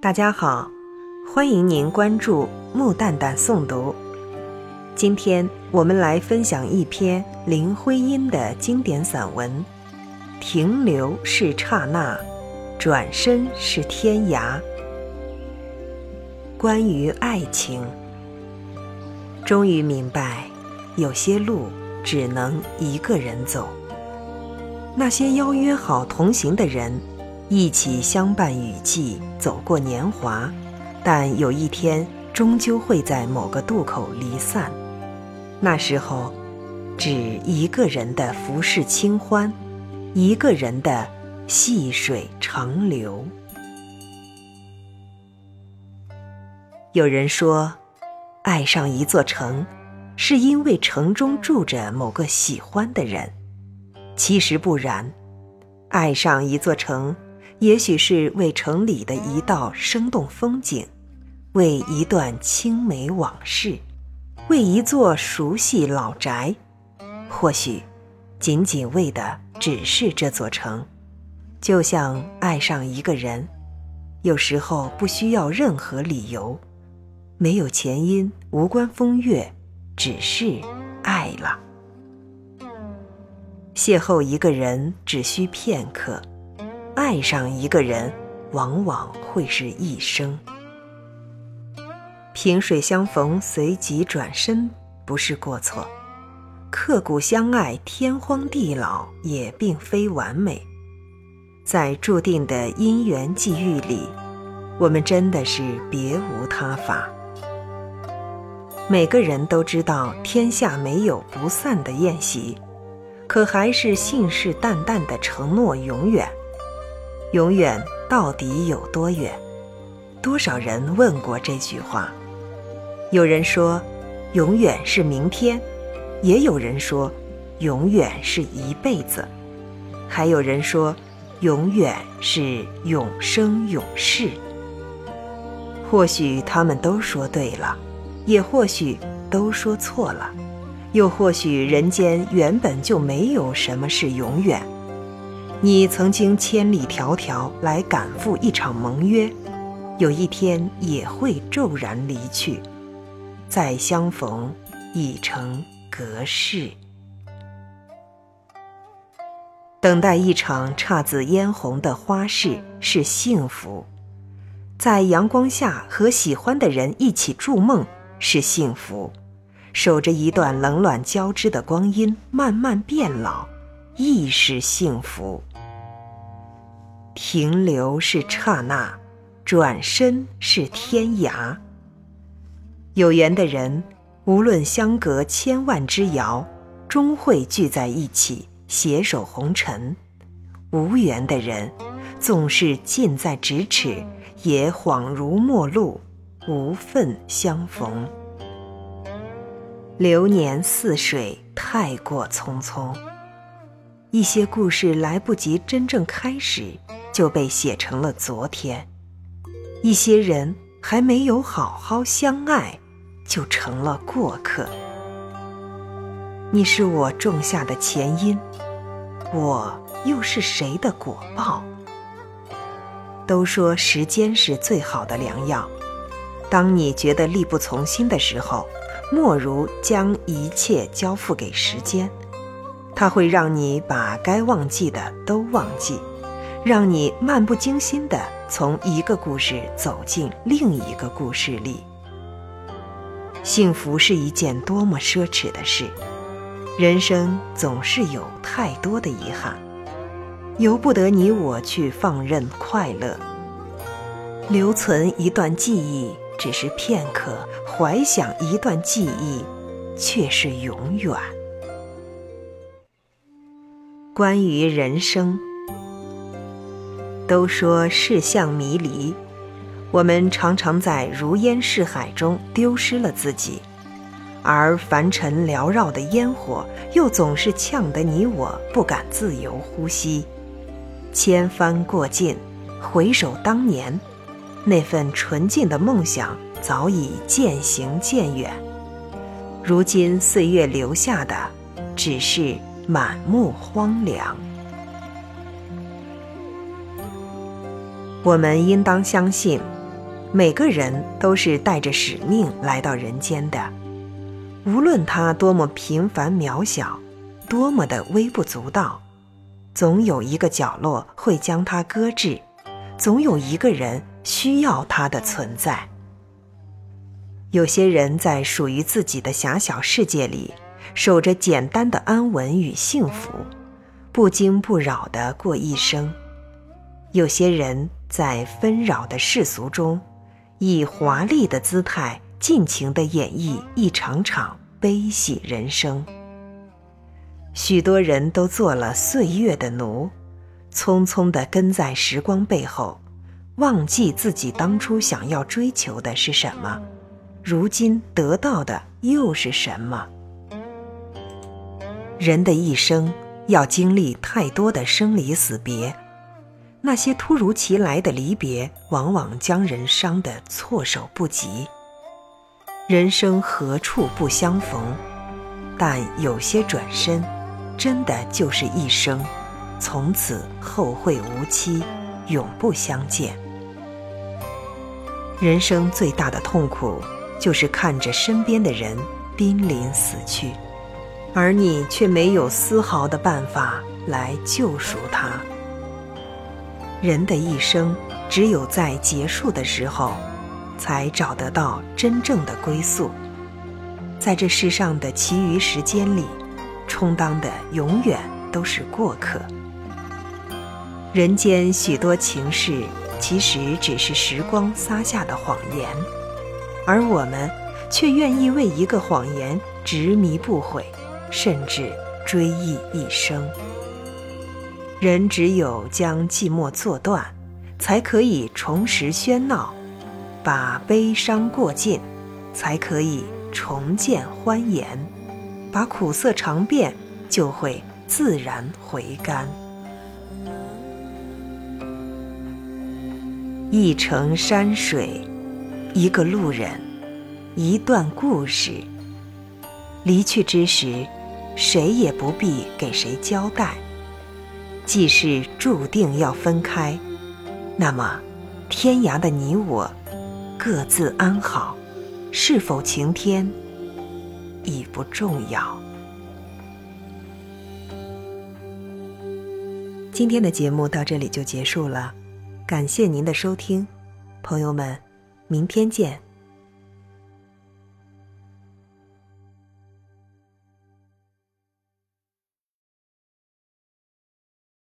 大家好，欢迎您关注木蛋蛋诵读。今天我们来分享一篇林徽因的经典散文《停留是刹那，转身是天涯》。关于爱情，终于明白，有些路只能一个人走。那些邀约好同行的人，一起相伴雨季，走过年华，但有一天终究会在某个渡口离散。那时候，只一个人的浮世清欢，一个人的细水长流。有人说，爱上一座城，是因为城中住着某个喜欢的人。其实不然，爱上一座城，也许是为城里的一道生动风景，为一段青梅往事，为一座熟悉老宅，或许，仅仅为的只是这座城。就像爱上一个人，有时候不需要任何理由，没有前因，无关风月，只是爱了。邂逅一个人只需片刻，爱上一个人往往会是一生。萍水相逢，随即转身，不是过错；刻骨相爱，天荒地老，也并非完美。在注定的姻缘际遇里，我们真的是别无他法。每个人都知道，天下没有不散的宴席。可还是信誓旦旦的承诺永远，永远到底有多远？多少人问过这句话？有人说，永远是明天；也有人说，永远是一辈子；还有人说，永远是永生永世。或许他们都说对了，也或许都说错了。又或许人间原本就没有什么是永远。你曾经千里迢迢来赶赴一场盟约，有一天也会骤然离去，再相逢已成隔世。等待一场姹紫嫣红的花事是幸福，在阳光下和喜欢的人一起筑梦是幸福。守着一段冷暖交织的光阴，慢慢变老，亦是幸福。停留是刹那，转身是天涯。有缘的人，无论相隔千万之遥，终会聚在一起，携手红尘；无缘的人，纵是近在咫尺，也恍如陌路，无份相逢。流年似水，太过匆匆。一些故事来不及真正开始，就被写成了昨天；一些人还没有好好相爱，就成了过客。你是我种下的前因，我又是谁的果报？都说时间是最好的良药，当你觉得力不从心的时候。莫如将一切交付给时间，它会让你把该忘记的都忘记，让你漫不经心地从一个故事走进另一个故事里。幸福是一件多么奢侈的事，人生总是有太多的遗憾，由不得你我去放任快乐，留存一段记忆。只是片刻，怀想一段记忆，却是永远。关于人生，都说世相迷离，我们常常在如烟似海中丢失了自己，而凡尘缭绕的烟火，又总是呛得你我不敢自由呼吸。千帆过尽，回首当年。那份纯净的梦想早已渐行渐远，如今岁月留下的只是满目荒凉。我们应当相信，每个人都是带着使命来到人间的，无论他多么平凡渺小，多么的微不足道，总有一个角落会将他搁置，总有一个人需要他的存在。有些人在属于自己的狭小世界里，守着简单的安稳与幸福，不惊不扰地过一生；有些人在纷扰的世俗中，以华丽的姿态尽情地演绎一场场悲喜人生。许多人都做了岁月的奴，匆匆地跟在时光背后，忘记自己当初想要追求的是什么。如今得到的又是什么？人的一生要经历太多的生离死别，那些突如其来的离别，往往将人伤得措手不及。人生何处不相逢？但有些转身，真的就是一生，从此后会无期，永不相见。人生最大的痛苦。就是看着身边的人濒临死去，而你却没有丝毫的办法来救赎他。人的一生，只有在结束的时候，才找得到真正的归宿。在这世上的其余时间里，充当的永远都是过客。人间许多情事，其实只是时光撒下的谎言。而我们却愿意为一个谎言执迷不悔，甚至追忆一生。人只有将寂寞做断，才可以重拾喧闹；把悲伤过尽，才可以重见欢颜；把苦涩尝遍，就会自然回甘。一程山水。一个路人，一段故事。离去之时，谁也不必给谁交代。既是注定要分开，那么天涯的你我，各自安好，是否晴天已不重要。今天的节目到这里就结束了，感谢您的收听，朋友们。明天见。